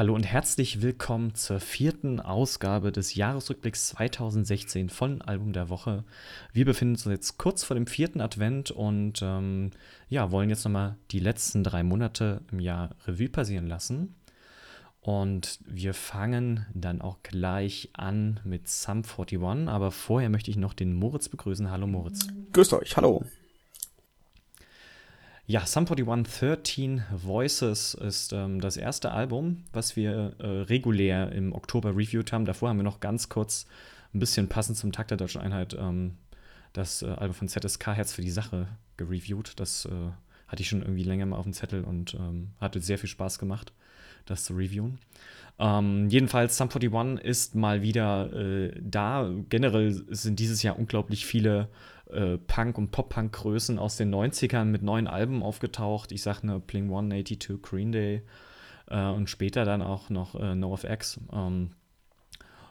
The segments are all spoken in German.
Hallo und herzlich willkommen zur vierten Ausgabe des Jahresrückblicks 2016 von Album der Woche. Wir befinden uns jetzt kurz vor dem vierten Advent und ähm, ja, wollen jetzt nochmal die letzten drei Monate im Jahr Revue passieren lassen. Und wir fangen dann auch gleich an mit Sum 41, aber vorher möchte ich noch den Moritz begrüßen. Hallo Moritz. Grüßt euch, hallo. Ja, Sum 41 13 Voices ist ähm, das erste Album, was wir äh, regulär im Oktober reviewed haben. Davor haben wir noch ganz kurz ein bisschen passend zum Tag der deutschen Einheit ähm, das äh, Album von ZSK Herz für die Sache gereviewt. Das äh, hatte ich schon irgendwie länger mal auf dem Zettel und ähm, hatte sehr viel Spaß gemacht, das zu reviewen. Ähm, jedenfalls, Sum 41 ist mal wieder äh, da. Generell sind dieses Jahr unglaublich viele äh, Punk- und Pop-Punk-Größen aus den 90ern mit neuen Alben aufgetaucht. Ich sag ne, Bling 182, Green Day äh, und später dann auch noch äh, NoFX. Ähm,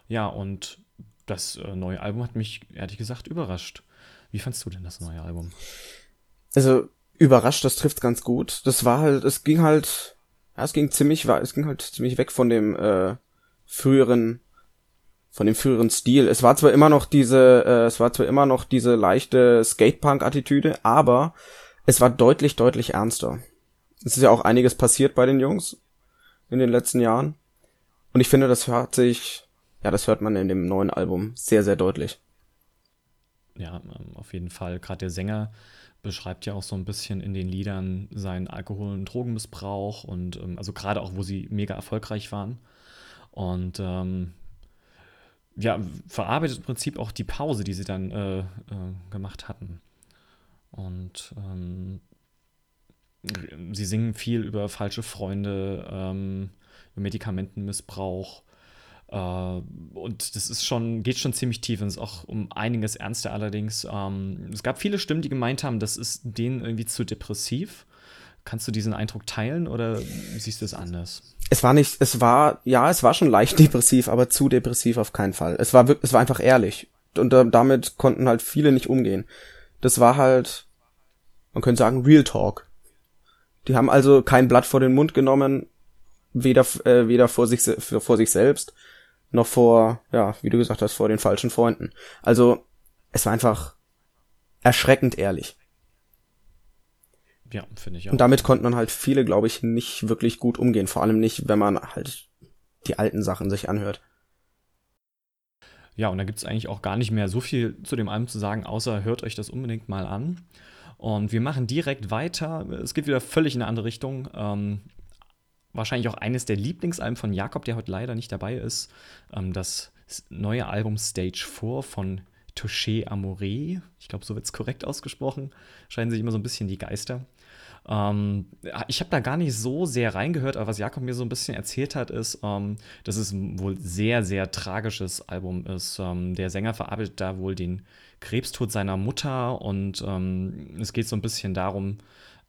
ja, und das äh, neue Album hat mich ehrlich gesagt überrascht. Wie fandst du denn das neue Album? Also, überrascht, das trifft ganz gut. Das war halt, es ging halt, ja, es ging ziemlich, es ging halt ziemlich weg von dem äh, früheren von dem früheren Stil. Es war zwar immer noch diese, äh, es war zwar immer noch diese leichte Skatepunk-Attitüde, aber es war deutlich, deutlich ernster. Es ist ja auch einiges passiert bei den Jungs in den letzten Jahren. Und ich finde, das hört sich, ja, das hört man in dem neuen Album sehr, sehr deutlich. Ja, ähm, auf jeden Fall. Gerade der Sänger beschreibt ja auch so ein bisschen in den Liedern seinen Alkohol- und Drogenmissbrauch und ähm, also gerade auch, wo sie mega erfolgreich waren. Und ähm, ja, verarbeitet im Prinzip auch die Pause, die sie dann äh, äh, gemacht hatten. Und ähm, sie singen viel über falsche Freunde, ähm, über Medikamentenmissbrauch. Äh, und das ist schon, geht schon ziemlich tief und ist auch um einiges ernster allerdings. Ähm, es gab viele Stimmen, die gemeint haben, das ist denen irgendwie zu depressiv. Kannst du diesen Eindruck teilen oder siehst du es anders? es war nicht, es war, ja, es war schon leicht depressiv, aber zu depressiv auf keinen Fall. Es war es war einfach ehrlich. Und äh, damit konnten halt viele nicht umgehen. Das war halt, man könnte sagen, Real Talk. Die haben also kein Blatt vor den Mund genommen, weder, äh, weder vor sich, vor sich selbst, noch vor, ja, wie du gesagt hast, vor den falschen Freunden. Also, es war einfach erschreckend ehrlich. Ja, finde ich auch. Und damit konnten dann halt viele, glaube ich, nicht wirklich gut umgehen. Vor allem nicht, wenn man halt die alten Sachen sich anhört. Ja, und da gibt es eigentlich auch gar nicht mehr so viel zu dem Album zu sagen, außer hört euch das unbedingt mal an. Und wir machen direkt weiter. Es geht wieder völlig in eine andere Richtung. Ähm, wahrscheinlich auch eines der Lieblingsalben von Jakob, der heute leider nicht dabei ist. Ähm, das neue Album Stage 4 von Touché Amoré. Ich glaube, so wird es korrekt ausgesprochen. Scheinen sich immer so ein bisschen die Geister. Ähm, ich habe da gar nicht so sehr reingehört, aber was Jakob mir so ein bisschen erzählt hat, ist, ähm, dass es wohl sehr, sehr tragisches Album ist. Ähm, der Sänger verarbeitet da wohl den Krebstod seiner Mutter und ähm, es geht so ein bisschen darum,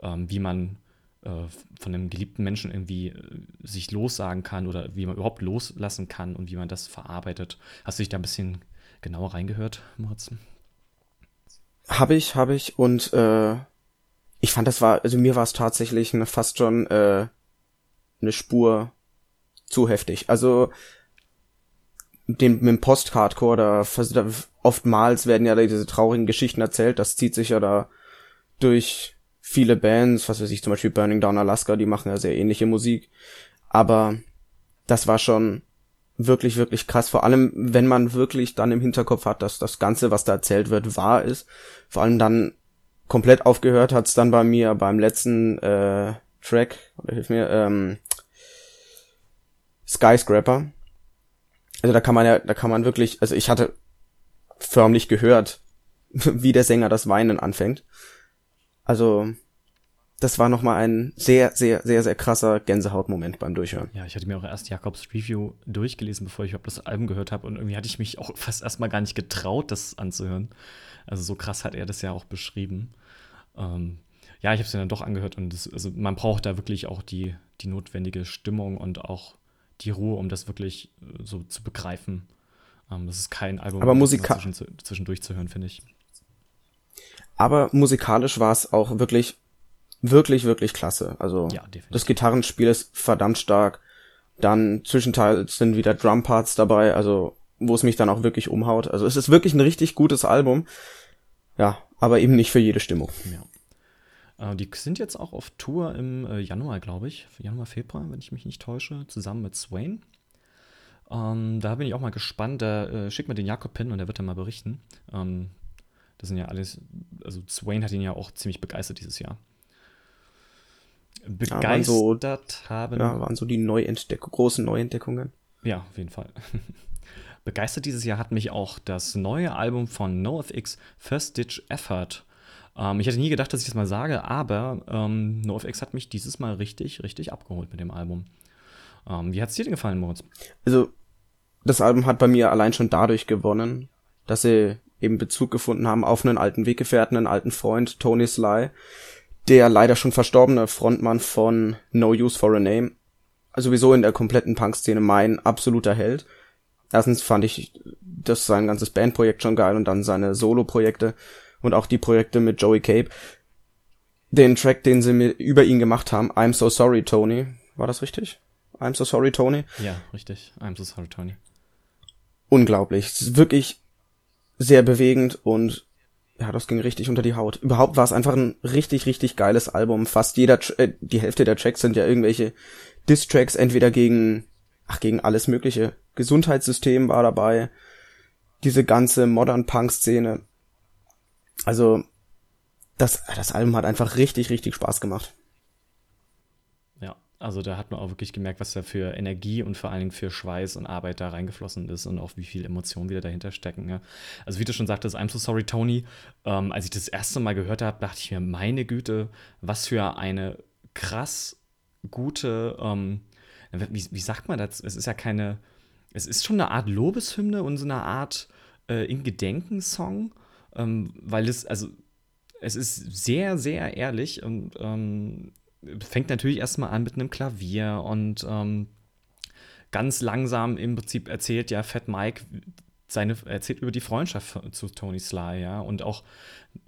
ähm, wie man äh, von einem geliebten Menschen irgendwie äh, sich lossagen kann oder wie man überhaupt loslassen kann und wie man das verarbeitet. Hast du dich da ein bisschen genauer reingehört, Moritz? Habe ich, habe ich und äh, ich fand, das war, also mir war es tatsächlich eine, fast schon äh, eine Spur zu heftig. Also den, mit dem Post-Hardcore, da, da oftmals werden ja diese traurigen Geschichten erzählt, das zieht sich ja da durch viele Bands, was weiß ich, zum Beispiel Burning Down Alaska, die machen ja sehr ähnliche Musik. Aber das war schon wirklich, wirklich krass. Vor allem, wenn man wirklich dann im Hinterkopf hat, dass das Ganze, was da erzählt wird, wahr ist. Vor allem dann komplett aufgehört hat's dann bei mir beim letzten äh, Track, oder hilf mir, ähm, Skyscraper. Also da kann man ja, da kann man wirklich, also ich hatte förmlich gehört, wie der Sänger das Weinen anfängt. Also das war nochmal ein sehr, sehr, sehr, sehr krasser Gänsehautmoment beim Durchhören. Ja, ich hatte mir auch erst Jakobs Review durchgelesen, bevor ich überhaupt das Album gehört habe. Und irgendwie hatte ich mich auch fast erstmal gar nicht getraut, das anzuhören. Also so krass hat er das ja auch beschrieben ähm, ja, ich habe es dann doch angehört und das, also man braucht da wirklich auch die, die notwendige Stimmung und auch die Ruhe, um das wirklich äh, so zu begreifen. Ähm, das ist kein Album, aber Musika zwischen, zwischendurch zu hören, finde ich. Aber musikalisch war es auch wirklich, wirklich, wirklich klasse. Also ja, das Gitarrenspiel ist verdammt stark. Dann zwischenteils sind wieder Drumparts dabei, also wo es mich dann auch wirklich umhaut. Also es ist wirklich ein richtig gutes Album. Ja, aber eben nicht für jede Stimmung. Ja. Äh, die sind jetzt auch auf Tour im äh, Januar, glaube ich. Januar, Februar, wenn ich mich nicht täusche, zusammen mit Swain. Ähm, da bin ich auch mal gespannt. Da äh, schickt mir den Jakob hin und der wird dann mal berichten. Ähm, das sind ja alles, also Swain hat ihn ja auch ziemlich begeistert dieses Jahr. Begeistert ja, waren so, haben. Ja, waren so die Neuentdeckungen, großen Neuentdeckungen. Ja, auf jeden Fall. Begeistert dieses Jahr hat mich auch das neue Album von NoFX First Ditch Effort. Ähm, ich hätte nie gedacht, dass ich das mal sage, aber ähm, NoFX hat mich dieses Mal richtig, richtig abgeholt mit dem Album. Ähm, wie hat es dir denn gefallen, Moritz? Also, das Album hat bei mir allein schon dadurch gewonnen, dass sie eben Bezug gefunden haben auf einen alten Weggefährten, einen alten Freund, Tony Sly, der leider schon verstorbene Frontmann von No Use for a Name. Sowieso in der kompletten Punk-Szene mein absoluter Held. Erstens fand ich das sein ganzes Bandprojekt schon geil und dann seine Solo-Projekte und auch die Projekte mit Joey Cape. Den Track, den sie mir über ihn gemacht haben, I'm So Sorry Tony. War das richtig? I'm So Sorry Tony? Ja, richtig. I'm So Sorry Tony. Unglaublich. Es ist wirklich sehr bewegend und ja, das ging richtig unter die Haut. Überhaupt war es einfach ein richtig, richtig geiles Album. Fast jeder, äh, die Hälfte der Tracks sind ja irgendwelche Diss-Tracks, entweder gegen, ach, gegen alles mögliche. Gesundheitssystem war dabei. Diese ganze Modern Punk-Szene. Also, das, das Album hat einfach richtig, richtig Spaß gemacht. Also da hat man auch wirklich gemerkt, was da für Energie und vor allen Dingen für Schweiß und Arbeit da reingeflossen ist und auch wie viel Emotionen wieder dahinter stecken. Ja. Also wie du schon sagtest, I'm so sorry, Tony. Ähm, als ich das erste Mal gehört habe, dachte ich mir, meine Güte, was für eine krass gute, ähm, wie, wie, sagt man das? Es ist ja keine, es ist schon eine Art Lobeshymne und so eine Art äh, in Gedenken-Song, ähm, weil es, also es ist sehr, sehr ehrlich und ähm, fängt natürlich erstmal an mit einem Klavier und ähm, ganz langsam im Prinzip erzählt ja Fat Mike seine, erzählt über die Freundschaft zu Tony Sly, ja, und auch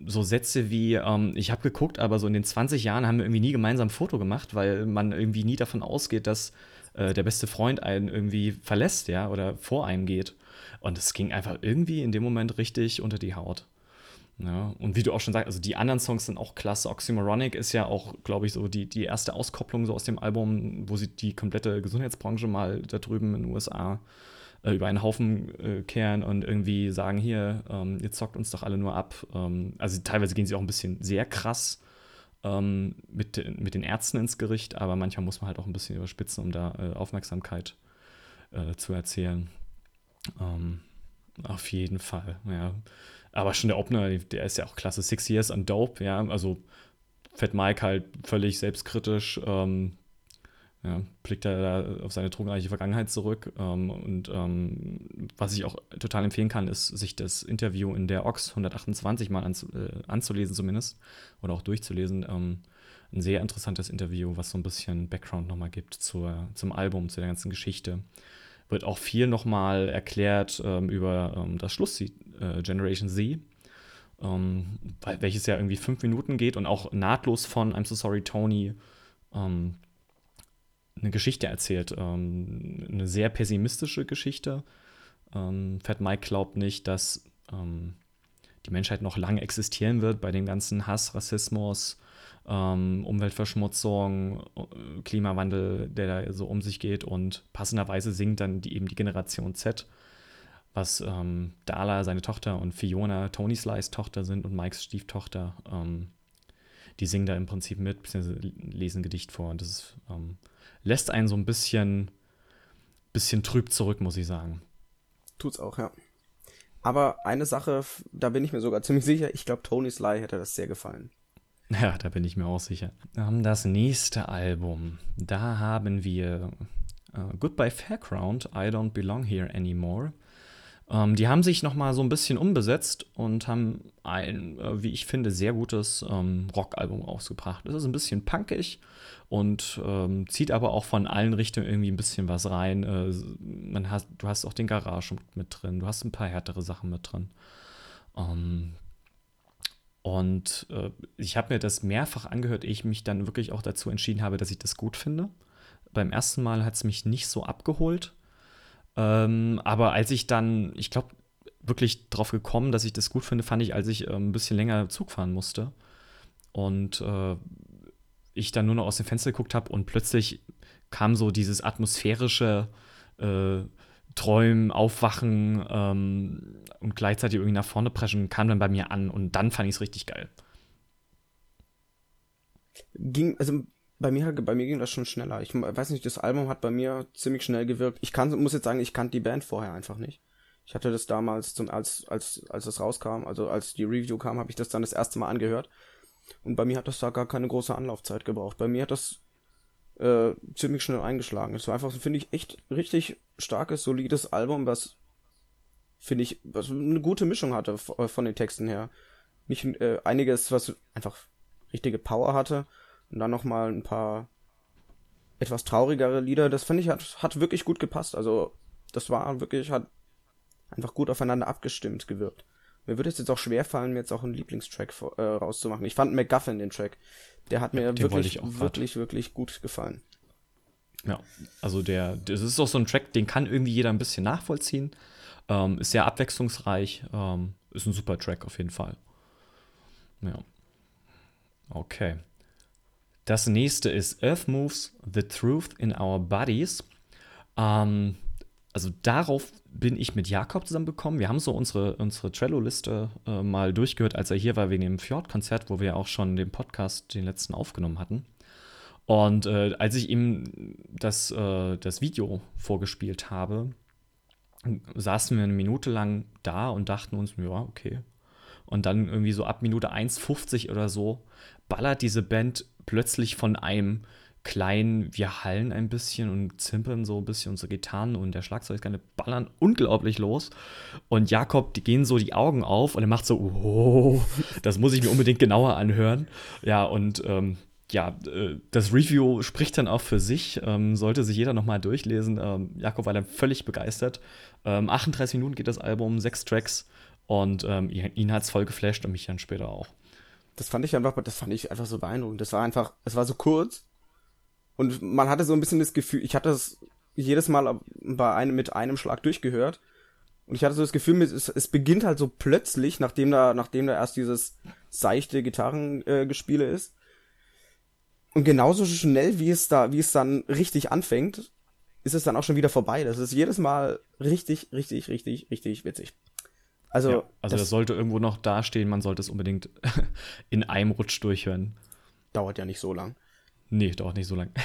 so Sätze wie, ähm, ich habe geguckt, aber so in den 20 Jahren haben wir irgendwie nie gemeinsam ein Foto gemacht, weil man irgendwie nie davon ausgeht, dass äh, der beste Freund einen irgendwie verlässt, ja, oder vor einem geht. Und es ging einfach irgendwie in dem Moment richtig unter die Haut. Ja, und wie du auch schon sagst, also die anderen Songs sind auch klasse. Oxymoronic ist ja auch, glaube ich, so die, die erste Auskopplung so aus dem Album, wo sie die komplette Gesundheitsbranche mal da drüben in den USA äh, über einen Haufen äh, kehren und irgendwie sagen, hier, ähm, ihr zockt uns doch alle nur ab. Ähm, also teilweise gehen sie auch ein bisschen sehr krass ähm, mit, mit den Ärzten ins Gericht, aber manchmal muss man halt auch ein bisschen überspitzen, um da äh, Aufmerksamkeit äh, zu erzählen. Ähm, auf jeden Fall, ja. Aber schon der Opener, der ist ja auch klasse. Six Years and Dope, ja. Also Fat Mike halt völlig selbstkritisch. Ähm, ja, blickt er da auf seine drogenreiche Vergangenheit zurück. Ähm, und ähm, was ich auch total empfehlen kann, ist, sich das Interview in der Ox 128 mal anzu, äh, anzulesen, zumindest. Oder auch durchzulesen. Ähm, ein sehr interessantes Interview, was so ein bisschen Background nochmal gibt zur, zum Album, zu der ganzen Geschichte wird auch viel nochmal erklärt ähm, über ähm, das Schlusslied äh, Generation Z, ähm, welches ja irgendwie fünf Minuten geht und auch nahtlos von I'm So Sorry Tony ähm, eine Geschichte erzählt. Ähm, eine sehr pessimistische Geschichte. Ähm, Fat Mike glaubt nicht, dass die Menschheit noch lange existieren wird bei dem ganzen Hass, Rassismus, ähm, Umweltverschmutzung, äh, Klimawandel, der da so um sich geht und passenderweise singt dann die, eben die Generation Z, was ähm, Dala, seine Tochter und Fiona, Tony Slice Tochter sind und Mikes Stieftochter. Ähm, die singen da im Prinzip mit, beziehungsweise lesen Gedicht vor und das ist, ähm, lässt einen so ein bisschen, bisschen trüb zurück, muss ich sagen. Tut's auch, ja. Aber eine Sache, da bin ich mir sogar ziemlich sicher, ich glaube, Tony Sly hätte das sehr gefallen. Ja, da bin ich mir auch sicher. Das nächste Album, da haben wir uh, Goodbye Fairground, I Don't Belong Here Anymore. Ähm, die haben sich noch mal so ein bisschen umbesetzt und haben ein, äh, wie ich finde, sehr gutes ähm, Rockalbum rausgebracht. Es ist ein bisschen punkig und ähm, zieht aber auch von allen Richtungen irgendwie ein bisschen was rein. Äh, man hast, du hast auch den Garage mit drin, du hast ein paar härtere Sachen mit drin. Ähm, und äh, ich habe mir das mehrfach angehört, ehe ich mich dann wirklich auch dazu entschieden habe, dass ich das gut finde. Beim ersten Mal hat es mich nicht so abgeholt. Ähm, aber als ich dann, ich glaube, wirklich drauf gekommen, dass ich das gut finde, fand ich, als ich äh, ein bisschen länger Zug fahren musste. Und äh, ich dann nur noch aus dem Fenster geguckt habe und plötzlich kam so dieses atmosphärische äh, Träumen, Aufwachen ähm, und gleichzeitig irgendwie nach vorne preschen, kam dann bei mir an und dann fand ich es richtig geil. Ging, also bei mir, bei mir ging das schon schneller. Ich weiß nicht, das Album hat bei mir ziemlich schnell gewirkt. Ich kann, muss jetzt sagen, ich kannte die Band vorher einfach nicht. Ich hatte das damals, zum, als, als, als es rauskam, also als die Review kam, habe ich das dann das erste Mal angehört. Und bei mir hat das da gar keine große Anlaufzeit gebraucht. Bei mir hat das äh, ziemlich schnell eingeschlagen. Es war einfach, finde ich, echt richtig starkes, solides Album, was finde ich, was eine gute Mischung hatte äh, von den Texten her. Nicht äh, einiges, was einfach richtige Power hatte und dann noch mal ein paar etwas traurigere Lieder. Das finde ich hat hat wirklich gut gepasst. Also das war wirklich hat einfach gut aufeinander abgestimmt gewirkt. Mir würde es jetzt auch schwer fallen, mir jetzt auch einen Lieblingstrack äh, rauszumachen. Ich fand McGuffin den Track. Der hat mir ja, wirklich, wirklich, wirklich gut gefallen. Ja, also der, das ist auch so ein Track, den kann irgendwie jeder ein bisschen nachvollziehen. Ähm, ist sehr abwechslungsreich. Ähm, ist ein super Track auf jeden Fall. Ja. Okay. Das nächste ist Earth Moves, The Truth in Our Bodies. Ähm, also darauf bin ich mit Jakob zusammengekommen. Wir haben so unsere, unsere Trello-Liste äh, mal durchgehört, als er hier war wegen dem Fjord-Konzert, wo wir auch schon den Podcast, den letzten, aufgenommen hatten. Und äh, als ich ihm das, äh, das Video vorgespielt habe, saßen wir eine Minute lang da und dachten uns, ja, okay. Und dann irgendwie so ab Minute 1,50 oder so ballert diese Band plötzlich von einem klein, wir hallen ein bisschen und zimpern so ein bisschen unsere Gitarren und der Schlagzeugskerne ballern unglaublich los. Und Jakob, die gehen so die Augen auf und er macht so, oh, das muss ich mir unbedingt genauer anhören. Ja, und ähm, ja, äh, das Review spricht dann auch für sich, ähm, sollte sich jeder nochmal durchlesen. Ähm, Jakob war dann völlig begeistert. Ähm, 38 Minuten geht das Album, sechs Tracks und ähm, ihn hat es voll geflasht und mich dann später auch. Das fand ich einfach, das fand ich einfach so beeindruckend. Das war einfach, es war so kurz, und man hatte so ein bisschen das Gefühl, ich hatte es jedes Mal bei einem, mit einem Schlag durchgehört. Und ich hatte so das Gefühl, es, es beginnt halt so plötzlich, nachdem da, nachdem da erst dieses seichte Gitarrengespiele äh, ist. Und genauso schnell, wie es da, wie es dann richtig anfängt, ist es dann auch schon wieder vorbei. Das ist jedes Mal richtig, richtig, richtig, richtig witzig. Also, ja, also das, das sollte irgendwo noch dastehen, man sollte es unbedingt in einem Rutsch durchhören. Dauert ja nicht so lang. Nee, dauert nicht so lang.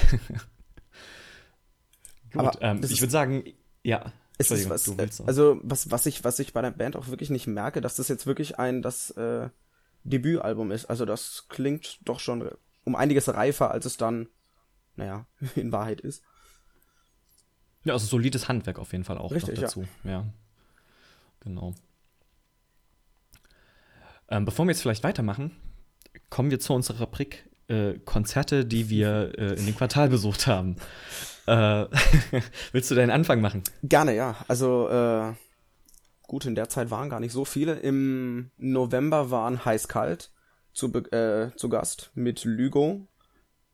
Gut, ähm, ich würde sagen, ja. Es ist was, also was, was ich, was ich bei der Band auch wirklich nicht merke, dass das jetzt wirklich ein das äh, Debütalbum ist. Also das klingt doch schon um einiges reifer, als es dann, naja, in Wahrheit ist. Ja, also solides Handwerk auf jeden Fall auch Richtig, dazu. Ja. ja. Genau. Ähm, bevor wir jetzt vielleicht weitermachen, kommen wir zu unserer Rubrik äh, Konzerte, die wir äh, in dem Quartal besucht haben. Äh, willst du deinen Anfang machen? Gerne, ja. Also äh, gut, in der Zeit waren gar nicht so viele. Im November waren heiß-kalt zu, äh, zu Gast mit Lügo.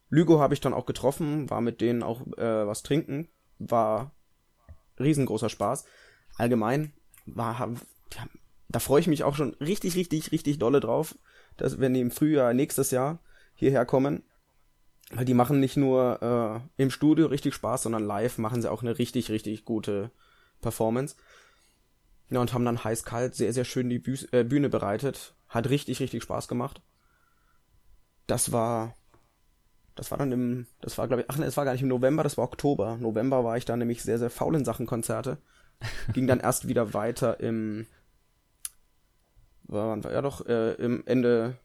Lügo habe ich dann auch getroffen, war mit denen auch was trinken, war riesengroßer Spaß. Allgemein war, haben, da freue ich mich auch schon richtig, richtig, richtig dolle drauf, dass wenn die im Frühjahr nächstes Jahr hierher kommen. Weil die machen nicht nur äh, im Studio richtig Spaß, sondern live machen sie auch eine richtig, richtig gute Performance. Ja, und haben dann heiß-kalt sehr, sehr schön die Büh äh, Bühne bereitet. Hat richtig, richtig Spaß gemacht. Das war. Das war dann im. Das war, glaube ich. Ach ne, es war gar nicht im November, das war Oktober. November war ich dann nämlich sehr, sehr faul in Sachen Konzerte. Ging dann erst wieder weiter im. War, ja doch, äh, im Ende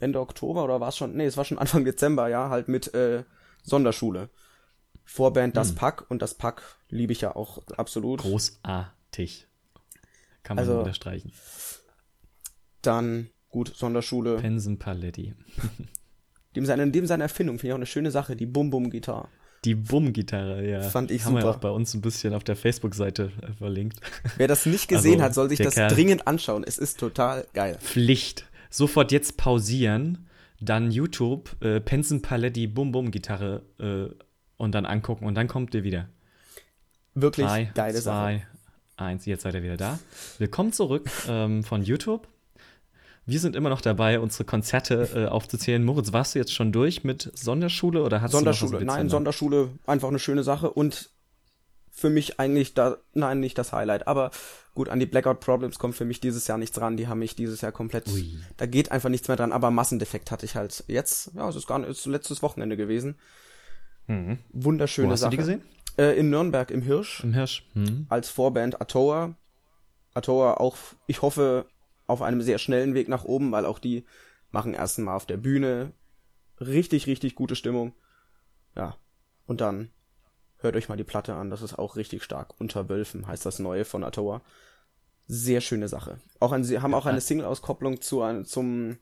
Ende Oktober oder war es schon? Nee, es war schon Anfang Dezember, ja, halt mit äh, Sonderschule. Vorband Das hm. Pack und das Pack liebe ich ja auch absolut. Großartig. Kann man also, unterstreichen. Dann, gut, Sonderschule. Pensen Paletti. dem seine, dem seine Erfindung finde ich auch eine schöne Sache, die Bum-Bum-Gitarre. Die Bum-Gitarre, ja. Fand ich Haben super. wir auch bei uns ein bisschen auf der Facebook-Seite äh, verlinkt. Wer das nicht gesehen also, hat, soll sich das Kerl dringend anschauen. Es ist total geil. Pflicht sofort jetzt pausieren, dann YouTube, äh, Penson Paletti Bum Bum Gitarre äh, und dann angucken und dann kommt ihr wieder. Wirklich Drei, geile zwei, Sache. eins. Jetzt seid ihr wieder da. Willkommen zurück ähm, von YouTube. Wir sind immer noch dabei, unsere Konzerte äh, aufzuzählen. Moritz, warst du jetzt schon durch mit Sonderschule oder hast Sonderschule, du noch was nein? Sonderschule, einfach eine schöne Sache und für mich eigentlich da, nein, nicht das Highlight, aber gut, an die Blackout Problems kommt für mich dieses Jahr nichts ran, die haben mich dieses Jahr komplett, Ui. da geht einfach nichts mehr dran, aber Massendefekt hatte ich halt jetzt, ja, es ist gar nicht, es ist letztes Wochenende gewesen. Mhm. Wunderschöne Wo hast Sache. du die gesehen? Äh, in Nürnberg im Hirsch Im Hirsch. Mhm. als Vorband Atoa. Atoa auch, ich hoffe, auf einem sehr schnellen Weg nach oben, weil auch die machen erst mal auf der Bühne richtig, richtig gute Stimmung. Ja. Und dann hört euch mal die Platte an, das ist auch richtig stark. Unter Wölfen heißt das neue von Atoa. Sehr schöne Sache. Auch ein, sie haben auch eine Single-Auskopplung zu einem, zum,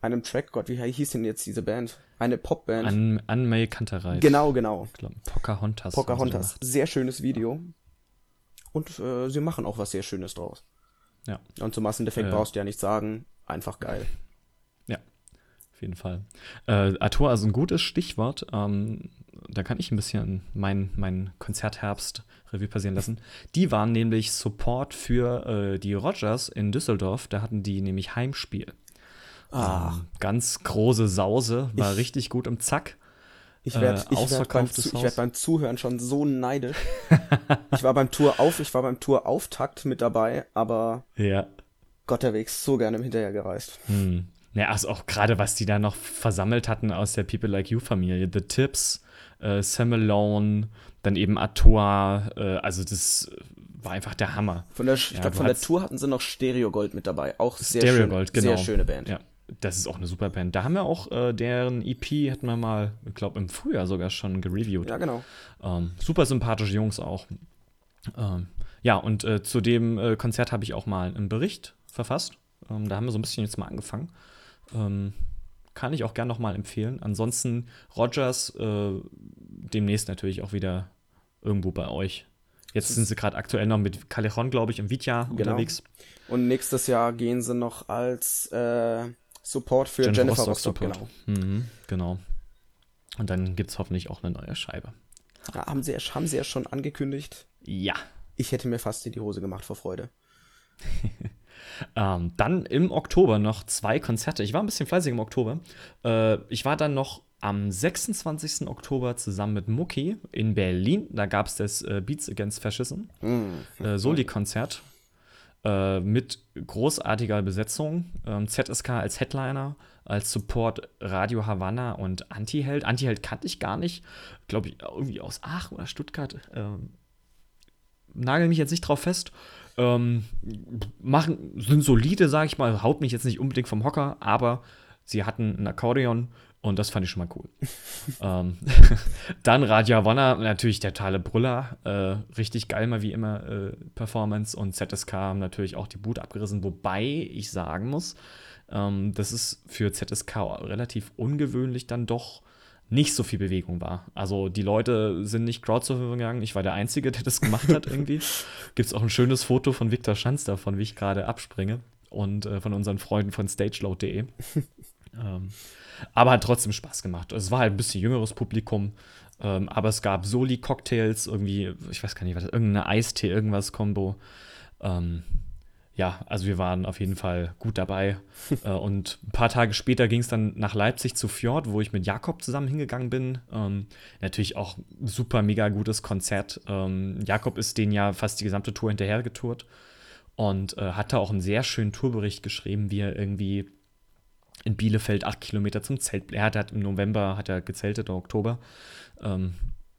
einem Track, Gott, wie hieß denn jetzt diese Band? Eine Popband. An, an May Kantereit. genau, genau. Ich glaub, Pocahontas. Pocahontas. Sehr schönes Video. Und äh, sie machen auch was sehr Schönes draus. Ja. Und zum Massendefekt Äh. brauchst du ja nichts sagen. Einfach geil. Ja, auf jeden Fall. Äh, Ator ist ein gutes Stichwort. Ähm, da kann ich ein bisschen mein, mein Konzertherbst Revue passieren lassen. Die waren nämlich Support für äh, die Rogers in Düsseldorf. Da hatten die nämlich Heimspiel. Ah, Ähm, ganz große Sause, war Ich- richtig gut im Zack. ich äh, werde ich werd beim, ich werd beim Zuhören schon so neidisch. ich war beim Tour auf, ich war beim Tour Auftakt mit dabei, aber Ja. Gotterwegs so gerne hinterher gereist. Hm. Ja, also auch gerade, was die da noch versammelt hatten aus der People Like You-Familie. The Tips, äh, Sam Malone, dann eben Atoa. Äh, also das war einfach der Hammer. Von der, ich Ja, glaube, von der Tour hatten sie noch Stereo Gold mit dabei. Auch sehr Stereo schön, Gold, genau. Sehr schöne Band. Ja, das ist auch eine super Band. Da haben wir auch äh, deren EP, hatten wir mal, ich glaube im Frühjahr sogar schon gereviewt. Ja, genau. Ähm, super sympathische Jungs auch. Ähm, ja, und äh, zu dem äh, Konzert habe ich auch mal einen Bericht verfasst. Ähm, da haben wir so ein bisschen jetzt mal angefangen. Ähm, kann ich auch gern noch mal empfehlen. Ansonsten Rogers äh, demnächst natürlich auch wieder irgendwo bei euch. Jetzt sind sie gerade aktuell noch mit Callejon, glaube ich, im Vitja Genau. unterwegs. Und nächstes Jahr gehen sie noch als äh, Support für Jennifer, Rostock, genau. Mhm, genau. Und dann gibt es hoffentlich auch eine neue Scheibe. Ja, haben, sie, haben sie ja schon angekündigt. Ja. Ich hätte mir fast in die Hose gemacht vor Freude. Ähm, dann im Oktober noch zwei Konzerte. Ich war ein bisschen fleißig im Oktober. Äh, ich war dann noch am 26. Oktober zusammen mit Mucki in Berlin. Da gab es das äh, Beats Against Fascism äh, Soli-Konzert äh, mit großartiger Besetzung. Ähm, ZSK als Headliner, als Support Radio Havanna und Antiheld. Antiheld kannte ich gar nicht. Glaube ich, irgendwie aus Aachen oder Stuttgart. Ähm, nagel mich jetzt nicht drauf fest. Ähm, machen, sind solide, sage ich mal, haut mich jetzt nicht unbedingt vom Hocker, aber sie hatten ein Akkordeon und das fand ich schon mal cool. ähm, dann Radio Havanna, natürlich der totale Brüller, äh, richtig geil mal wie immer äh, Performance und ZSK haben natürlich auch die Boot abgerissen, wobei ich sagen muss, ähm, das ist für ZSK relativ ungewöhnlich dann doch nicht so viel Bewegung war. Also die Leute sind nicht Crowdsurfing gegangen. Ich war der Einzige, der das gemacht hat irgendwie. Gibt es auch ein schönes Foto von Viktor Schanz davon, wie ich gerade abspringe. Und äh, von unseren Freunden von stageload.de. ähm, aber hat trotzdem Spaß gemacht. Es war halt ein bisschen jüngeres Publikum. Ähm, aber es gab Soli-Cocktails, irgendwie, ich weiß gar nicht, was, irgendeine Eistee, irgendwas Kombo. Ähm, ja, also wir waren auf jeden Fall gut dabei. äh, und ein paar Tage später ging es dann nach Leipzig zu Fjord, wo ich mit Jakob zusammen hingegangen bin. Ähm, natürlich auch super mega gutes Konzert. Ähm, Jakob ist den ja fast die gesamte Tour hinterher getourt und äh, hat da auch einen sehr schönen Tourbericht geschrieben, wie er irgendwie in Bielefeld acht Kilometer zum Zelt. Er hat, hat im November hat er gezeltet, im Oktober. Ähm,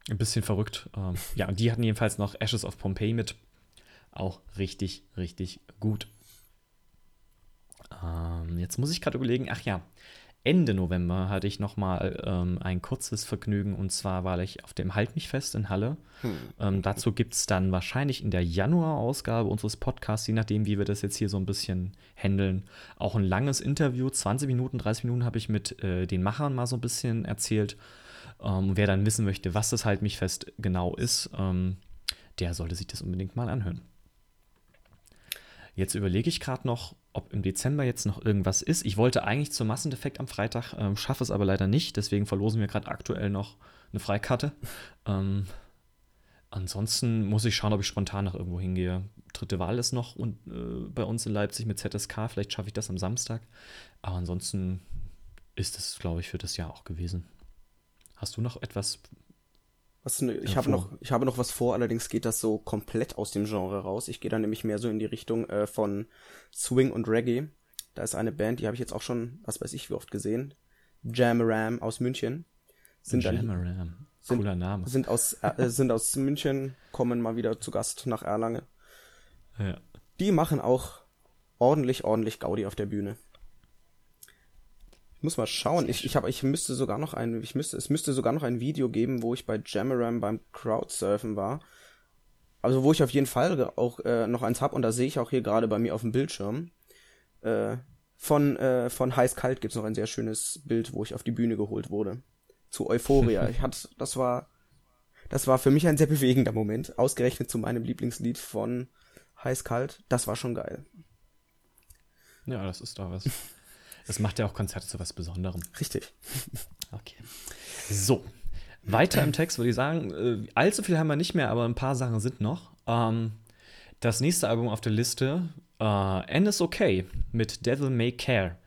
ein bisschen verrückt. Ähm, ja, und die hatten jedenfalls noch Ashes of Pompeii mit. Auch richtig, richtig gut. Ähm, jetzt muss ich gerade überlegen, ach ja, Ende November hatte ich noch mal ähm, ein kurzes Vergnügen und zwar war ich auf dem Halt mich fest in Halle. Ähm, dazu gibt es dann wahrscheinlich in der Januar-Ausgabe unseres Podcasts, je nachdem, wie wir das jetzt hier so ein bisschen handeln, auch ein langes Interview. 20 Minuten, 30 Minuten habe ich mit äh, den Machern mal so ein bisschen erzählt. Ähm, wer dann wissen möchte, was das Halt mich fest genau ist, ähm, der sollte sich das unbedingt mal anhören. Jetzt überlege ich gerade noch, ob im Dezember jetzt noch irgendwas ist. Ich wollte eigentlich zum Massendefekt am Freitag, ähm, schaffe es aber leider nicht. Deswegen verlosen wir gerade aktuell noch eine Freikarte. ähm, ansonsten muss ich schauen, ob ich spontan noch irgendwo hingehe. Dritte Wahl ist noch und, äh, bei uns in Leipzig mit ZSK. Vielleicht schaffe ich das am Samstag. Aber ansonsten ist es, glaube ich, für das Jahr auch gewesen. Hast du noch etwas? Was, ne, ich, habe noch, ich habe noch was vor, allerdings geht das so komplett aus dem Genre raus. Ich gehe dann nämlich mehr so in die Richtung äh, von Swing und Reggae. Da ist eine Band, die habe ich jetzt auch schon, was weiß ich, wie oft gesehen. Jamaram aus München. Sind Jamaram. Sind, Cooler Name. Sind aus, äh, sind aus München, kommen mal wieder zu Gast nach Erlangen. Ja. Die machen auch ordentlich, ordentlich Gaudi auf der Bühne. Ich muss mal schauen. Ich, ich, hab, ich müsste sogar noch ein, ich müsste, es müsste sogar noch ein Video geben, wo ich bei Jamaram beim Crowdsurfen war. Also wo ich auf jeden Fall auch äh, noch eins hab und da sehe ich auch hier gerade bei mir auf dem Bildschirm. Äh, von, äh, von Heiß Kalt gibt's noch ein sehr schönes Bild, wo ich auf die Bühne geholt wurde. Zu Euphoria. ich hatte, das war, das war für mich ein sehr bewegender Moment. Ausgerechnet zu meinem Lieblingslied von Heiß Kalt. Das war schon geil. Ja, das ist doch was. Das macht ja auch Konzerte zu was Besonderem. Richtig. Okay. So. Weiter im Text würde ich sagen, äh, allzu viel haben wir nicht mehr, aber ein paar Sachen sind noch. Ähm, das nächste Album auf der Liste, äh, N is Okay mit Devil May Care.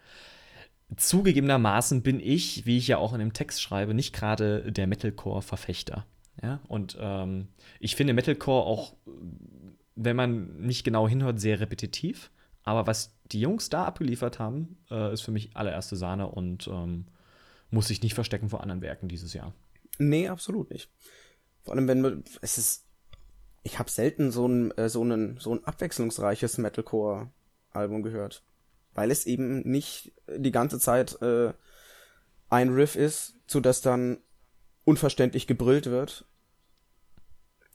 Zugegebenermaßen bin ich, wie ich ja auch in dem Text schreibe, nicht gerade der Metalcore-Verfechter. Ja? Und ähm, ich finde Metalcore auch, wenn man nicht genau hinhört, sehr repetitiv. Aber was die Jungs da abgeliefert haben, äh, ist für mich allererste Sahne und ähm, muss sich nicht verstecken vor anderen Werken dieses Jahr. Nee, absolut nicht. Vor allem, wenn man, es ist, ich habe selten so ein, äh, so, ein, so ein abwechslungsreiches Metalcore-Album gehört. Weil es eben nicht die ganze Zeit äh, ein Riff ist, zu das dann unverständlich gebrüllt wird,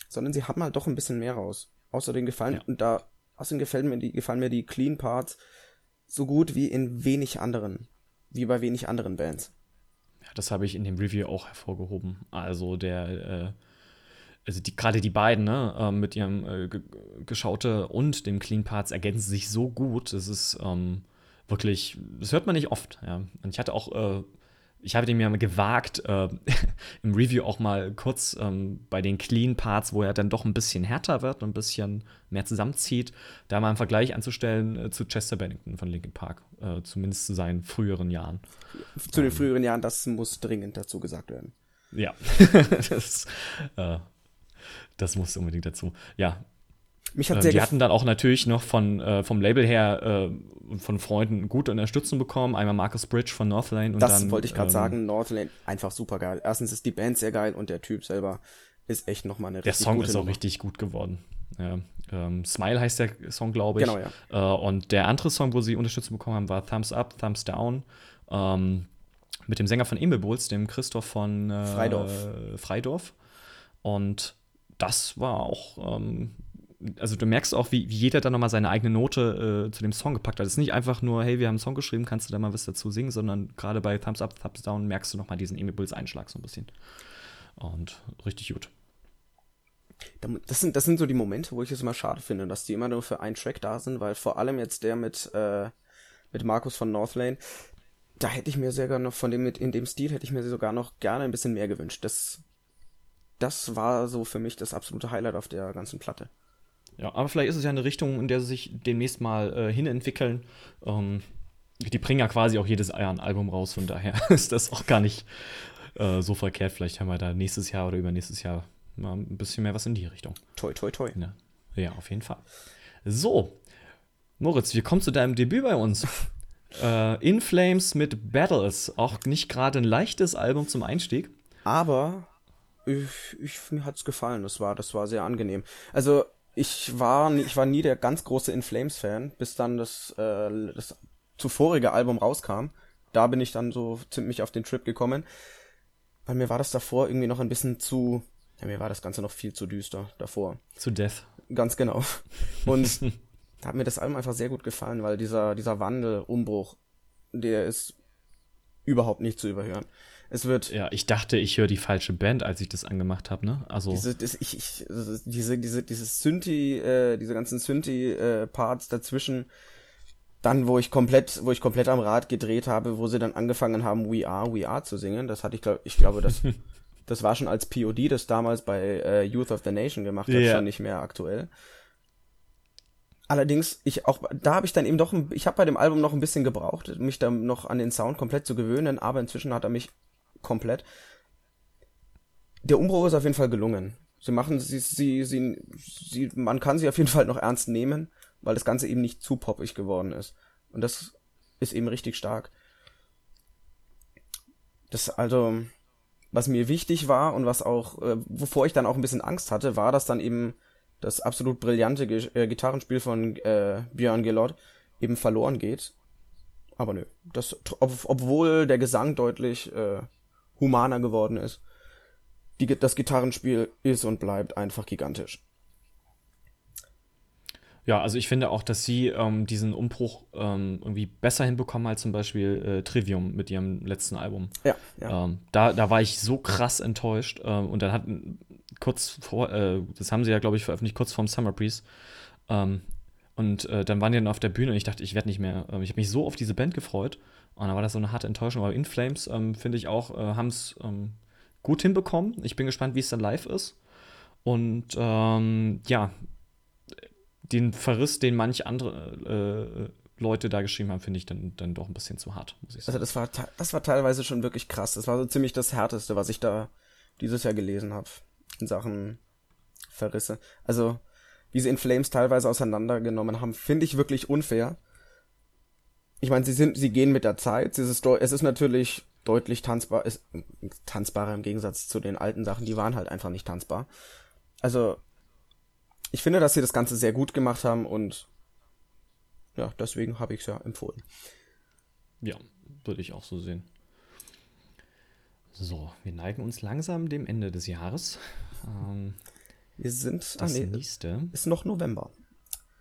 sondern sie haben halt doch ein bisschen mehr raus. Außerdem gefallen, ja. und da Außerdem gefallen mir die, gefallen mir die Clean Parts so gut wie in wenig anderen, wie bei wenig anderen Bands. Ja, das habe ich in dem Review auch hervorgehoben. Also der, äh, also die, gerade die beiden, ne, äh, mit ihrem äh, Geschaute und dem Clean Parts ergänzen sich so gut. Das ist ähm, wirklich, das hört man nicht oft. Ja. Und ich hatte auch äh, ich habe dem ja gewagt, äh, im Review auch mal kurz ähm, bei den Clean Parts, wo er dann doch ein bisschen härter wird und ein bisschen mehr zusammenzieht, da mal einen Vergleich anzustellen äh, zu Chester Bennington von Linkin Park, äh, zumindest zu seinen früheren Jahren. Zu den ähm, früheren Jahren, das muss dringend dazu gesagt werden. Ja, das, äh, das muss unbedingt dazu. Ja, mich hat ähm, sehr die hatten dann auch natürlich noch von, äh, vom Label her äh, von Freunden gute Unterstützung bekommen. Einmal Marcus Bridge von Northlane und das dann. Das wollte ich gerade ähm, sagen. Northlane einfach super geil. Erstens ist die Band sehr geil und der Typ selber ist echt nochmal eine richtig Der Song ist auch richtig gut geworden. Ja, ähm, Smile heißt der Song, glaube ich. Genau, ja. Äh, und der andere Song, wo sie Unterstützung bekommen haben, war Thumbs Up, Thumbs Down. Ähm, mit dem Sänger von Emil Bulls, dem Christoph von äh, Freidorf. Freidorf. Und das war auch ähm, also du merkst auch, wie, wie jeder da nochmal seine eigene Note äh, zu dem Song gepackt hat. Es ist nicht einfach nur, hey, wir haben einen Song geschrieben, kannst du da mal was dazu singen, sondern gerade bei Thumbs Up, Thumbs Down merkst du nochmal diesen Emibuls Einschlag so ein bisschen. Und richtig gut. Das sind, das sind so die Momente, wo ich es immer schade finde, dass die immer nur für einen Track da sind, weil vor allem jetzt der mit, äh, mit Markus von Northlane, da hätte ich mir sehr gerne von dem, mit, in dem Stil hätte ich mir sogar noch gerne ein bisschen mehr gewünscht. Das, das war so für mich das absolute Highlight auf der ganzen Platte. Ja, aber vielleicht ist es ja eine Richtung, in der sie sich demnächst mal äh, hinentwickeln. Ähm, die bringen ja quasi auch jedes Jahr ein Album raus, von daher ist das auch gar nicht äh, so verkehrt. Vielleicht haben wir da nächstes Jahr oder übernächstes Jahr mal ein bisschen mehr was in die Richtung. Toi, toi, toi. Ja, ja auf jeden Fall. So, Moritz, wir kommen zu deinem Debüt bei uns. äh, In Flames mit Battles. Auch nicht gerade ein leichtes Album zum Einstieg. Aber ich, ich, mir hat's gefallen. Das war, das war sehr angenehm. Also ich war, nie, ich war nie der ganz große In Flames Fan, bis dann das, äh, das zuvorige Album rauskam. Da bin ich dann so ziemlich auf den Trip gekommen. Weil mir war das davor irgendwie noch ein bisschen zu, ja, mir war das Ganze noch viel zu düster davor. Zu Death. Ganz genau. Und da hat mir das Album einfach sehr gut gefallen, weil dieser, dieser Wandel, Umbruch, der ist überhaupt nicht zu überhören. Es wird. Ja, ich dachte, ich höre die falsche Band, als ich das angemacht habe, ne? Also. Diese, das, ich, ich, diese, diese, dieses Synthi, äh, diese ganzen Synthi-Parts äh, dazwischen, dann, wo ich komplett, wo ich komplett am Rad gedreht habe, wo sie dann angefangen haben, We Are, We Are zu singen, das hatte ich, glaube ich glaube, das, das war schon als POD, das damals bei äh, Youth of the Nation gemacht hat, Ja. schon nicht mehr aktuell. Allerdings, ich auch, da habe ich dann eben doch, ein- ich habe bei dem Album noch ein bisschen gebraucht, mich da noch an den Sound komplett zu gewöhnen, aber inzwischen hat er mich komplett. Der Umbruch ist auf jeden Fall gelungen. Sie machen, sie, sie, sie, sie, man kann sie auf jeden Fall noch ernst nehmen, weil das Ganze eben nicht zu poppig geworden ist. Und das ist eben richtig stark. Das also, was mir wichtig war und was auch, äh, wovor ich dann auch ein bisschen Angst hatte, war, dass dann eben das absolut brillante Ge äh, Gitarrenspiel von äh, Björn Gelot eben verloren geht. Aber nö, das, ob, obwohl der Gesang deutlich äh, humaner geworden ist, die, das Gitarrenspiel ist und bleibt einfach gigantisch. Ja, also ich finde auch, dass sie ähm, diesen Umbruch ähm, irgendwie besser hinbekommen als zum Beispiel äh, Trivium mit ihrem letzten Album. Ja, ja. Ähm, da, da war ich so krass enttäuscht. Ähm, und dann hat kurz vor, äh, das haben sie ja, glaube ich, veröffentlicht, kurz vorm Summer Breeze. Ähm, und äh, dann waren die dann auf der Bühne und ich dachte, ich werde nicht mehr. Ähm, ich habe mich so auf diese Band gefreut. Und dann war das so eine harte Enttäuschung. Aber In Flames, ähm, finde ich auch, äh, haben es ähm, gut hinbekommen. Ich bin gespannt, wie es dann live ist. Und ähm, ja, den Verriss, den manche andere äh, Leute da geschrieben haben, finde ich dann, dann doch ein bisschen zu hart, muss ich sagen. Also das war das war teilweise schon wirklich krass. Das war so ziemlich das härteste, was ich da dieses Jahr gelesen habe in Sachen Verrisse. Also wie sie in Flames teilweise auseinandergenommen haben, finde ich wirklich unfair. Ich meine, sie sind, sie gehen mit der Zeit. Es ist, es ist natürlich deutlich tanzbar, ist tanzbarer im Gegensatz zu den alten Sachen. Die waren halt einfach nicht tanzbar. Also ich finde, dass sie das Ganze sehr gut gemacht haben und ja, deswegen habe ich es ja empfohlen. Ja, würde ich auch so sehen. So, wir neigen uns langsam dem Ende des Jahres. Ähm, Wir sind, ah das nee, nächste, ist noch November.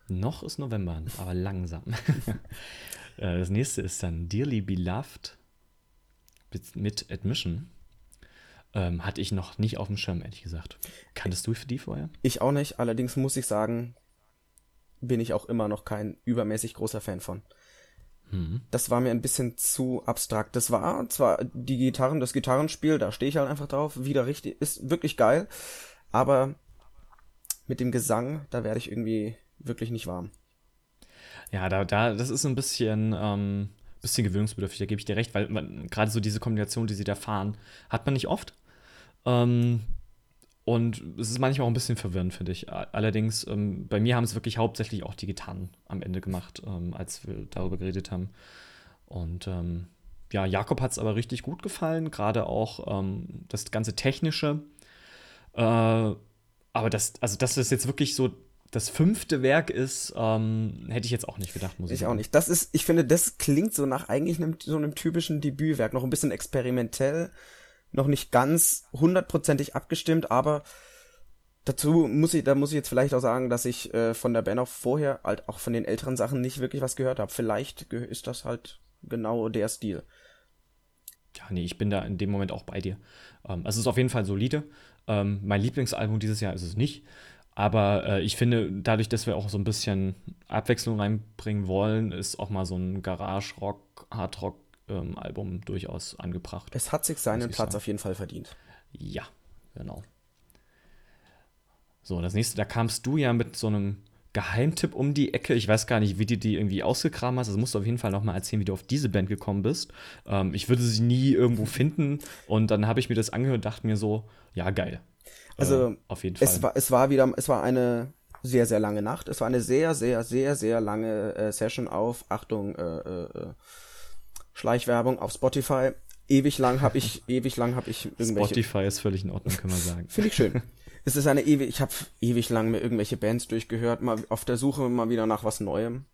noch ist November, aber langsam. Äh, das nächste ist dann Dearly Beloved mit, Admission. Ähm, hatte ich noch nicht auf dem Schirm, ehrlich gesagt. Kanntest du für die vorher? Ich auch nicht, allerdings muss ich sagen, bin ich auch immer noch kein übermäßig großer Fan von. Hm. Das war mir ein bisschen zu abstrakt. Das war zwar die Gitarren, das Gitarrenspiel, da stehe ich halt einfach drauf, wieder richtig, ist wirklich geil, aber mit dem Gesang, da werde ich irgendwie wirklich nicht warm. Ja, da, da, das ist ein bisschen, ähm, bisschen gewöhnungsbedürftig, da gebe ich dir recht, weil gerade so diese Kombination, die sie da fahren, hat man nicht oft. Ähm, und es ist manchmal auch ein bisschen verwirrend, finde ich. Allerdings, ähm, bei mir haben es wirklich hauptsächlich auch die Gitarren am Ende gemacht, ähm, als wir darüber geredet haben. Und ähm, ja, Jakob hat es aber richtig gut gefallen, gerade auch ähm, das ganze Technische. Äh, aber das, also das jetzt wirklich so das fünfte Werk ist, ähm, hätte ich jetzt auch nicht gedacht, muss ich, Ich auch nicht. Das ist, ich finde, das klingt so nach eigentlich einem, so einem typischen Debütwerk, noch ein bisschen experimentell, noch nicht ganz hundertprozentig abgestimmt, aber dazu muss ich, da muss ich jetzt vielleicht auch sagen, dass ich äh, von der Band auch vorher, halt auch von den älteren Sachen nicht wirklich was gehört habe. Vielleicht ist das halt genau der Stil. Ja, nee, ich bin da in dem Moment auch bei dir. Ähm, es ist auf jeden Fall solide. Ähm, mein Lieblingsalbum dieses Jahr ist es nicht. Aber äh, ich finde, dadurch, dass wir auch so ein bisschen Abwechslung reinbringen wollen, ist auch mal so ein Garage-Rock, Hard-Rock-Album durchaus angebracht. Es hat sich seinen Platz auf jeden Fall verdient. Ja, genau. So, das nächste, da kamst du ja mit so einem Geheimtipp um die Ecke. Ich weiß gar nicht, wie du die irgendwie ausgekramt hast. Also musst du auf jeden Fall noch mal erzählen, wie du auf diese Band gekommen bist. Ähm, ich würde sie nie irgendwo finden. Und dann habe ich mir das angehört und dachte mir so, ja, geil. Also, äh, auf jeden Fall. Es war, es war wieder, es war eine sehr, sehr lange Nacht. Es war eine sehr, sehr, sehr, sehr lange äh, Session auf, Achtung, äh, äh, äh, Schleichwerbung auf Spotify. Ewig lang habe ich, ewig lang habe ich irgendwelche. Spotify ist völlig in Ordnung, kann man sagen. Finde ich schön. es ist eine ewig, ich habe ewig lang mir irgendwelche Bands durchgehört, mal auf der Suche mal wieder nach was Neuem.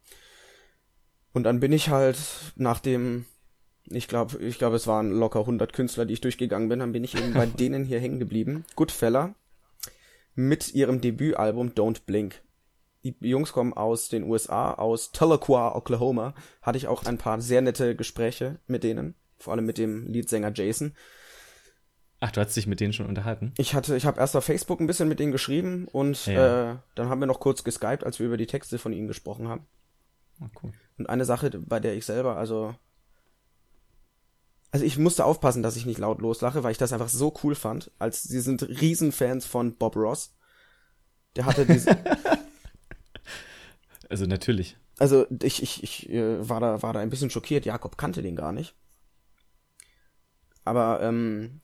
Und dann bin ich halt nach dem, ich glaube, ich glaube, es waren locker 100 Künstler, die ich durchgegangen bin, dann bin ich eben bei denen hier hängen geblieben. Goodfella mit ihrem Debütalbum Don't Blink. Die Jungs kommen aus den USA, aus Tahlequah, Oklahoma. Hatte ich auch ein paar sehr nette Gespräche mit denen, vor allem mit dem Leadsänger Jason. Ach, du hast dich mit denen schon unterhalten? Ich hatte, ich habe erst auf Facebook ein bisschen mit denen geschrieben und Ja. äh, dann haben wir noch kurz geskypt, als wir über die Texte von ihnen gesprochen haben. Ah, cool. Und eine Sache, bei der ich selber, also also ich musste aufpassen, dass ich nicht laut loslache, weil ich das einfach so cool fand, als sie sind Riesenfans von Bob Ross. Der hatte diese. also natürlich. Also ich, ich, ich äh, war, da, war da ein bisschen schockiert. Jakob kannte den gar nicht. Aber ähm,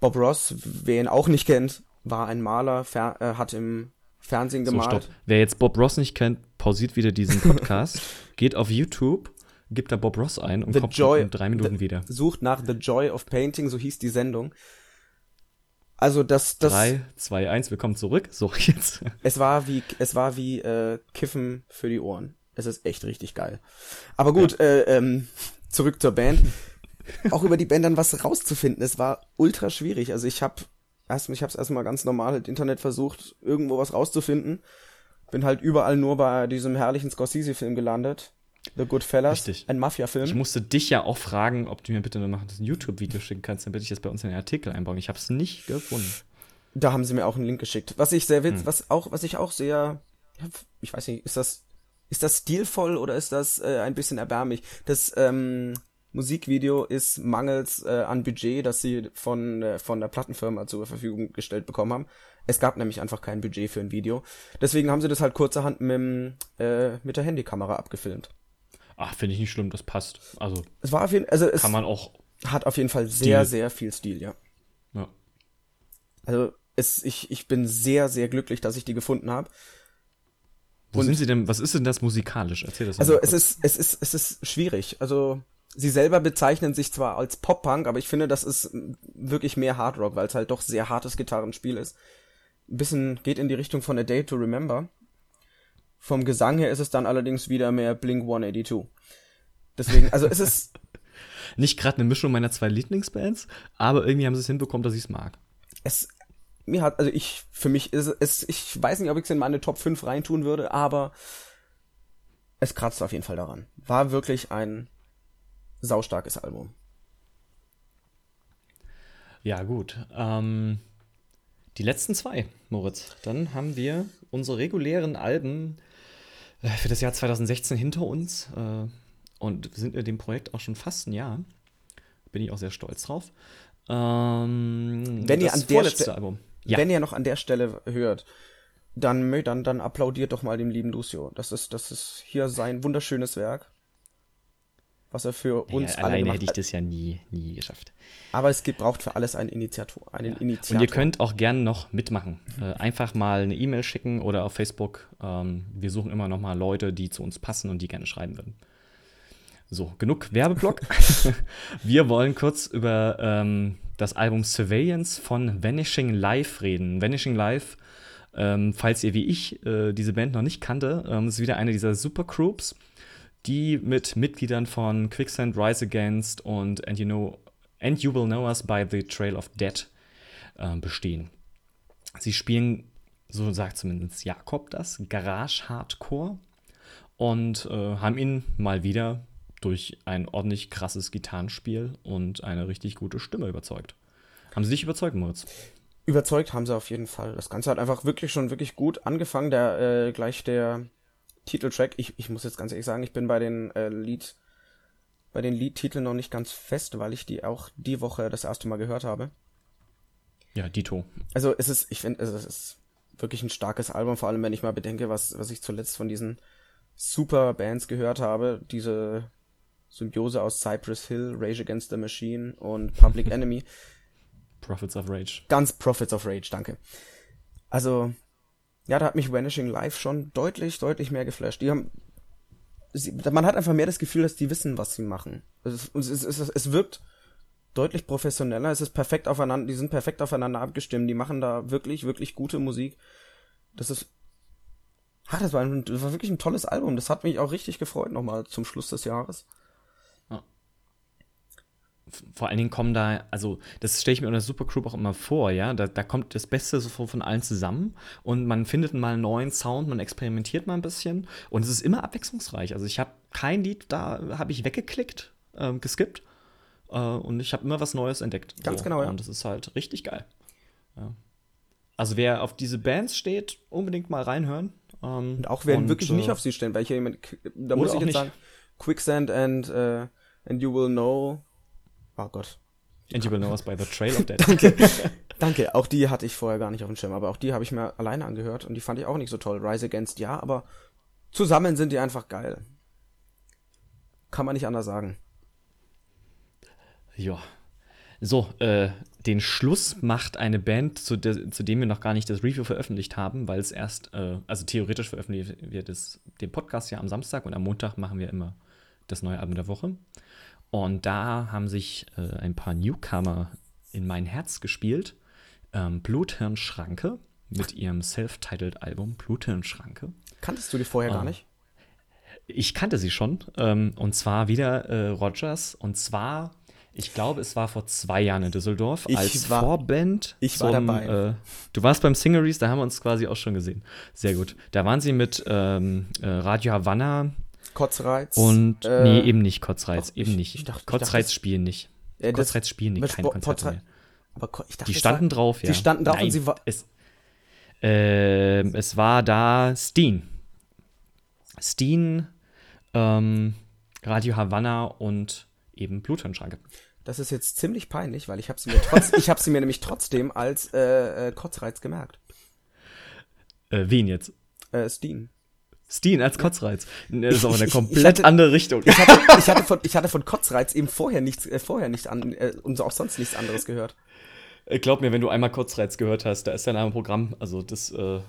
Bob Ross, wer ihn auch nicht kennt, war ein Maler, fer äh, hat im Fernsehen gemalt. So, stopp. Wer jetzt Bob Ross nicht kennt, pausiert wieder diesen Podcast, geht auf YouTube gibt da Bob Ross ein und the kommt Joy, in drei Minuten the, wieder. Sucht nach The Joy of Painting, so hieß die Sendung. Also das, das. Drei, zwei, eins, wir kommen zurück. So jetzt. Es war wie, es war wie äh, Kiffen für die Ohren. Es ist echt richtig geil. Aber gut, ja. äh, ähm, zurück zur Band. Auch über die Band dann was rauszufinden. Es war ultra schwierig. Also ich habe erst, ich habe es erstmal ganz normal im Internet versucht, irgendwo was rauszufinden. Bin halt überall nur bei diesem herrlichen Scorsese-Film gelandet. The Goodfellas, Richtig. ein Mafia-Film. Ich musste dich ja auch fragen, ob du mir bitte noch ein YouTube-Video schicken kannst, damit ich das bei uns in den Artikel einbaue. Ich habe es nicht gefunden. Da haben sie mir auch einen Link geschickt. Was ich sehr witz, hm. was auch, was ich auch sehr, ich weiß nicht, ist das, ist das stilvoll oder ist das äh, ein bisschen erbärmlich? Das ähm, Musikvideo ist mangels äh, an Budget, das sie von äh, von der Plattenfirma zur Verfügung gestellt bekommen haben. Es gab nämlich einfach kein Budget für ein Video. Deswegen haben sie das halt kurzerhand mit, äh, mit der Handykamera abgefilmt. Ach, finde ich nicht schlimm, das passt. Also, es war auf jeden also es kann man auch. Hat auf jeden Fall sehr, Stil. sehr viel Stil, ja. Ja. Also, es, ich, ich bin sehr, sehr glücklich, dass ich die gefunden habe. Wo Und, sind sie denn, was ist denn das musikalisch? Erzähl das Also, es ist, es ist, es ist schwierig. Also, sie selber bezeichnen sich zwar als Pop-Punk, aber ich finde, das ist wirklich mehr Hardrock, weil es halt doch sehr hartes Gitarrenspiel ist. Ein bisschen geht in die Richtung von A Day to Remember. Vom Gesang her ist es dann allerdings wieder mehr Blink 182. Deswegen, also es ist. Nicht gerade eine Mischung meiner zwei Lieblingsbands, aber irgendwie haben sie es hinbekommen, dass ich es mag. Es, mir hat, also ich, für mich ist es, ich weiß nicht, ob ich es in meine Top 5 reintun würde, aber es kratzt auf jeden Fall daran. War wirklich ein saustarkes Album. Ja, gut. Ähm, die letzten zwei, Moritz. Dann haben wir unsere regulären Alben für das Jahr 2016 hinter uns äh, und sind in dem Projekt auch schon fast ein Jahr. Bin ich auch sehr stolz drauf. Ähm, wenn ihr an der Stelle, ja. wenn ihr noch an der Stelle hört, dann, dann, dann applaudiert doch mal dem lieben Lucio. Das ist, das ist hier sein wunderschönes Werk was er für uns ja, alle alleine hätte ich das ja nie, nie geschafft. Aber es gibt, braucht für alles einen Initiator, einen ja. Initiator. Und ihr könnt auch gerne noch mitmachen. Äh, einfach mal eine E-Mail schicken oder auf Facebook. Ähm, wir suchen immer noch mal Leute, die zu uns passen und die gerne schreiben würden. So, genug Werbeblock. wir wollen kurz über ähm, das Album Surveillance von Vanishing Life reden. Vanishing Life, ähm, falls ihr wie ich äh, diese Band noch nicht kannte, ähm, ist wieder eine dieser Supergroups die mit Mitgliedern von Quicksand, Rise Against und And You, know, And you Will Know Us by the Trail of Dead äh, bestehen. Sie spielen, so sagt zumindest Jakob das, Garage Hardcore und äh, haben ihn mal wieder durch ein ordentlich krasses Gitarrenspiel und eine richtig gute Stimme überzeugt. Haben sie dich überzeugt, Moritz? Überzeugt haben sie auf jeden Fall. Das Ganze hat einfach wirklich schon wirklich gut angefangen. Der äh, gleich der Titeltrack. Ich, ich muss jetzt ganz ehrlich sagen, ich bin bei den äh, Lied, bei den Liedtiteln noch nicht ganz fest, weil ich die auch die Woche das erste Mal gehört habe. Ja, Dito. Also es ist, ich finde, es ist wirklich ein starkes Album, vor allem wenn ich mal bedenke, was, was ich zuletzt von diesen super Bands gehört habe. Diese Symbiose aus Cypress Hill, Rage Against the Machine und Public Enemy. Prophets of Rage. Ganz Prophets of Rage, danke. Also, ja, da hat mich Vanishing Live schon deutlich, deutlich mehr geflasht. Die haben, sie, man hat einfach mehr das Gefühl, dass die wissen, was sie machen. Es, es, es, es wirkt deutlich professioneller. Es ist perfekt aufeinander, die sind perfekt aufeinander abgestimmt. Die machen da wirklich, wirklich gute Musik. Das ist, ach, das war, ein, das war wirklich ein tolles Album. Das hat mich auch richtig gefreut nochmal zum Schluss des Jahres vor allen Dingen kommen da, also das stelle ich mir unter Supergroup auch immer vor, ja, da, da kommt das Beste so von allen zusammen und man findet mal einen neuen Sound, man experimentiert mal ein bisschen und es ist immer abwechslungsreich. Also ich habe kein Lied, da habe ich weggeklickt, äh, geskippt äh, und ich habe immer was Neues entdeckt. Ganz so. genau, ja. Und das ist halt richtig geil. Ja. Also wer auf diese Bands steht, unbedingt mal reinhören. Ähm, und auch wer und, wirklich äh, nicht auf sie stehen, weil ich jemand, da muss ich jetzt nicht. sagen, Quicksand and, uh, and You Will Know Oh Gott. And you will know us by the trail of that. Danke. Danke. Auch die hatte ich vorher gar nicht auf dem Schirm, aber auch die habe ich mir alleine angehört und die fand ich auch nicht so toll. Rise Against ja, aber zusammen sind die einfach geil. Kann man nicht anders sagen. Ja. So, äh, den Schluss macht eine Band, zu, der, zu dem wir noch gar nicht das Review veröffentlicht haben, weil es erst, äh, also theoretisch veröffentlicht wird es den Podcast ja am Samstag und am Montag machen wir immer das neue Album der Woche. Und da haben sich äh, ein paar Newcomer in mein Herz gespielt. Ähm, Bluthirnschranke mit ihrem self-titled Album Bluthirnschranke. Kanntest du die vorher gar Ah. nicht? Ich kannte sie schon. Ähm, und zwar wieder äh, Rogers. Und zwar, ich glaube, es war vor zwei Jahren in Düsseldorf Ich als war- Vorband. ich war dabei. Äh, du warst beim Singeries, da haben wir uns quasi auch schon gesehen. Sehr gut. Da waren sie mit ähm, äh, Radio Havanna Kotzreiz. und. äh, nee, eben nicht Kotzreiz. doch, eben ich- nicht. ich dachte- Kotzreiz dachte, spielen nicht. äh, Kotzreiz spielen nicht, Konzerte Potzrei- mehr. Aber ich dachte, Die standen war, drauf, ja. Die standen drauf Nein, und sie war. es, ähm, es war da Steen. Steen, ähm, Radio Havanna und eben Bluthirnschranke. Das ist jetzt ziemlich peinlich, weil ich habe sie mir trotz, ich habe sie mir nämlich trotzdem als äh, äh, Kotzreiz gemerkt. Äh, wen jetzt? Äh, Steen. Steen als Kotzreiz. Das ist aber eine komplett hatte- andere Richtung. Ich hatte, ich hatte von, ich hatte von Kotzreiz eben vorher nichts, äh, vorher nicht an äh, und auch sonst nichts anderes gehört. Äh, Glaub mir, wenn du einmal Kotzreiz gehört hast, da ist dein Name Programm. Also das, äh,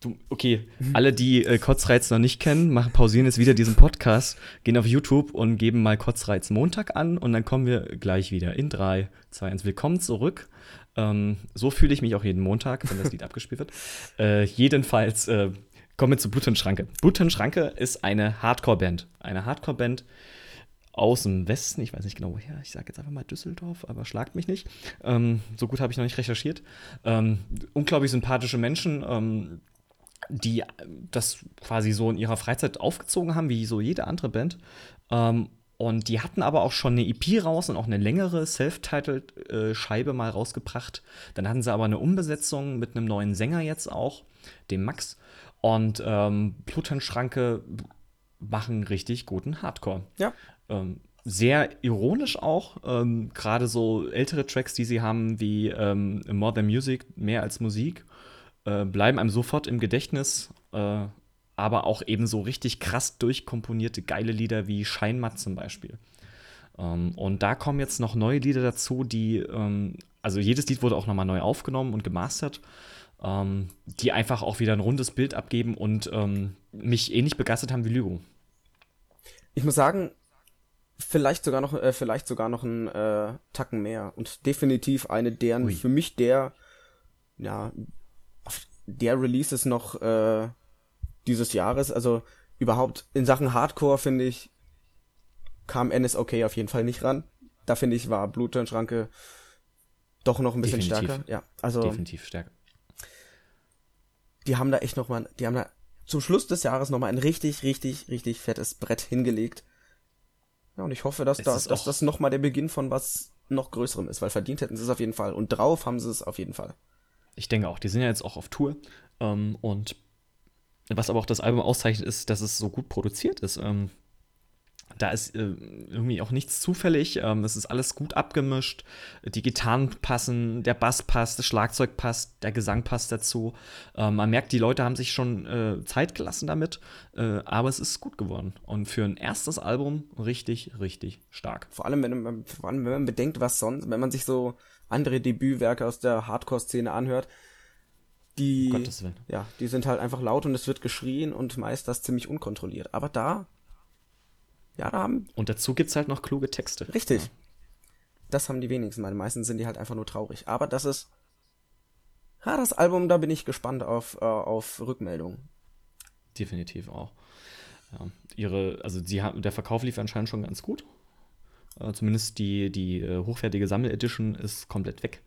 du, okay, alle, die äh, Kotzreiz noch nicht kennen, machen, pausieren jetzt wieder diesen Podcast, gehen auf YouTube und geben mal Kotzreiz Montag an und dann kommen wir gleich wieder in 3, 2, 1. Willkommen zurück. Ähm, so fühle ich mich auch jeden Montag, wenn das Lied abgespielt wird. Äh, jedenfalls äh, kommen wir zu Blutenschranke. Blutenschranke ist eine Hardcore-Band. Eine Hardcore-Band, aus dem Westen, ich weiß nicht genau woher, ich sage jetzt einfach mal Düsseldorf, aber schlagt mich nicht. Ähm, so gut habe ich noch nicht recherchiert. Ähm, unglaublich sympathische Menschen, ähm, die das quasi so in ihrer Freizeit aufgezogen haben, wie so jede andere Band. Ähm, und die hatten aber auch schon eine EP raus und auch eine längere Self-Titled-Scheibe mal rausgebracht. Dann hatten sie aber eine Umbesetzung mit einem neuen Sänger jetzt auch, dem Max. Und ähm, Plutonschranke machen richtig guten Hardcore. Ja. Ähm, sehr ironisch auch. Ähm, Gerade so ältere Tracks, die sie haben, wie ähm, More Than Music, mehr als Musik, äh, bleiben einem sofort im Gedächtnis. Äh, aber auch eben so richtig krass durchkomponierte geile Lieder wie Scheinmatt zum Beispiel. Ähm, und da kommen jetzt noch neue Lieder dazu, die, ähm, also jedes Lied wurde auch nochmal neu aufgenommen und gemastert, ähm, die einfach auch wieder ein rundes Bild abgeben und ähm, mich ähnlich begeistert haben wie Lügung. Ich muss sagen, vielleicht sogar noch, äh, vielleicht sogar noch ein äh, Tacken mehr und definitiv eine deren Ui. für mich der, ja, der Releases noch äh, dieses Jahres. Also überhaupt in Sachen Hardcore finde ich kam NSOK auf jeden Fall nicht ran. Da finde ich war Blutturnschranke doch noch ein bisschen Definitiv. stärker. Ja, also Definitiv stärker. Die haben da echt noch mal, die haben da zum Schluss des Jahres noch mal ein richtig, richtig, richtig fettes Brett hingelegt. Ja, und ich hoffe, dass, das, ist dass das noch mal der Beginn von was noch Größerem ist, weil verdient hätten sie es auf jeden Fall. Und drauf haben sie es auf jeden Fall. Ich denke auch, die sind ja jetzt auch auf Tour. Ähm, und was aber auch das Album auszeichnet, ist, dass es so gut produziert ist. Ähm, da ist äh, irgendwie auch nichts zufällig. Ähm, es ist alles gut abgemischt. Die Gitarren passen, der Bass passt, das Schlagzeug passt, der Gesang passt dazu. Ähm, man merkt, die Leute haben sich schon äh, Zeit gelassen damit, äh, aber es ist gut geworden. Und für ein erstes Album richtig, richtig stark. Vor allem, wenn man, vor allem, wenn man bedenkt, was sonst, wenn man sich so andere Debütwerke aus der Hardcore-Szene anhört, die, Um ja, die sind halt einfach laut und es wird geschrien und meist das ziemlich unkontrolliert. Aber da, ja, da haben, Und dazu gibt es halt noch kluge Texte. richtig. Das haben die wenigsten. Meine meisten sind die halt einfach nur traurig. Aber das ist, ja, das Album, da bin ich gespannt auf, äh, auf Rückmeldungen. Definitiv auch. Ja, ihre, also sie haben, der Verkauf lief anscheinend schon ganz gut. Äh, zumindest die, die äh, hochwertige Sammel-Edition ist komplett weg.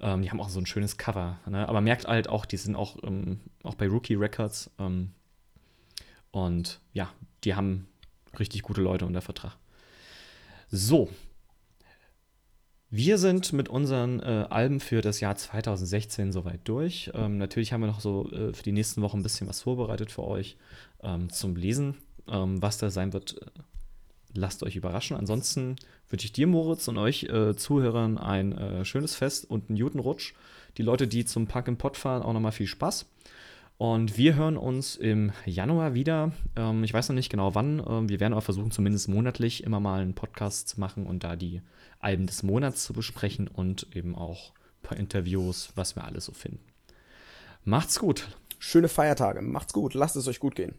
Ähm, die haben auch so ein schönes Cover. Ne? Aber merkt halt auch, die sind auch, ähm, auch bei Rookie Records. Ähm, und ja, die haben richtig gute Leute unter Vertrag. So. Wir sind mit unseren äh, Alben für das Jahr 2016 soweit durch. Ähm, natürlich haben wir noch so äh, für die nächsten Wochen ein bisschen was vorbereitet für euch ähm, zum Lesen. Ähm, was da sein wird, äh, lasst euch überraschen. Ansonsten wünsche ich dir, Moritz, und euch äh, Zuhörern ein äh, schönes Fest und einen guten Rutsch. Die Leute, die zum Park im Pott fahren, auch nochmal viel Spaß. Und wir hören uns im Januar wieder. Ähm, ich weiß noch nicht genau wann. Ähm, wir werden aber versuchen, zumindest monatlich immer mal einen Podcast zu machen und da die Alben des Monats zu besprechen und eben auch ein paar Interviews, was wir alles so finden. Macht's gut. Schöne Feiertage. Macht's gut. Lasst es euch gut gehen.